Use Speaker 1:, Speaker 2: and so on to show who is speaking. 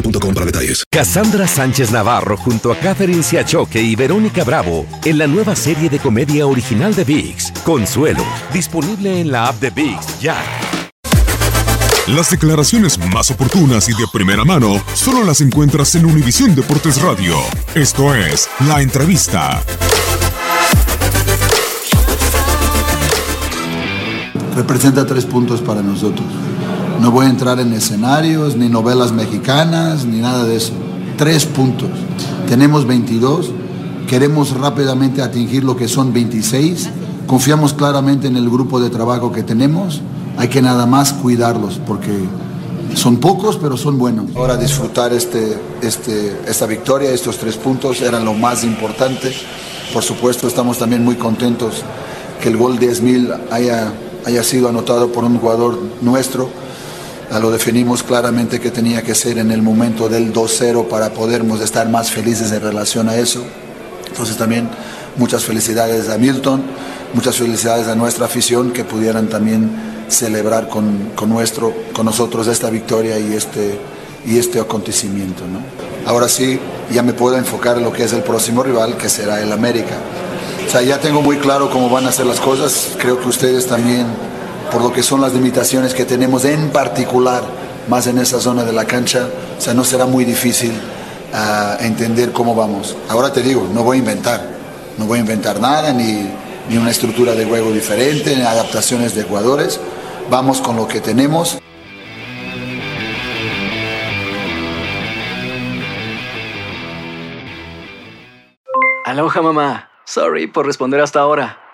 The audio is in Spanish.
Speaker 1: boostmobile.com para detalles.
Speaker 2: Cassandra Sánchez Navarro junto a Catherine Siachoque y Verónica Bravo en la nueva serie de comedia original de VIX, Consuelo, disponible en la app de VIX ya.
Speaker 3: Las declaraciones más oportunas y de primera mano solo las encuentras en Univisión Deportes Radio. Esto es La Entrevista.
Speaker 4: Representa tres puntos para nosotros. No voy a entrar en escenarios, ni novelas mexicanas, ni nada de eso. Tres puntos. Tenemos 22. Queremos rápidamente atingir lo que son 26. Confiamos claramente en el grupo de trabajo que tenemos. Hay que nada más cuidarlos porque son pocos, pero son buenos. Ahora disfrutar este, este, esta victoria, estos tres puntos eran lo más importante. Por supuesto, estamos también muy contentos que el gol 10.000 haya, haya sido anotado por un jugador nuestro lo definimos claramente que tenía que ser en el momento del 2-0 para podermos estar más felices en relación a eso. Entonces también muchas felicidades a Milton, muchas felicidades a nuestra afición que pudieran también celebrar con, con nuestro, con nosotros esta victoria y este, y este acontecimiento. ¿no? Ahora sí, ya me puedo enfocar en lo que es el próximo rival, que será el América. O sea, ya tengo muy claro cómo van a ser las cosas, creo que ustedes también por lo que son las limitaciones que tenemos en particular, más en esa zona de la cancha, o sea, no será muy difícil uh, entender cómo vamos. Ahora te digo, no voy a inventar, no voy a inventar nada, ni, ni una estructura de juego diferente, ni adaptaciones de jugadores, vamos con lo que tenemos.
Speaker 5: Aloha mamá, sorry por responder hasta ahora.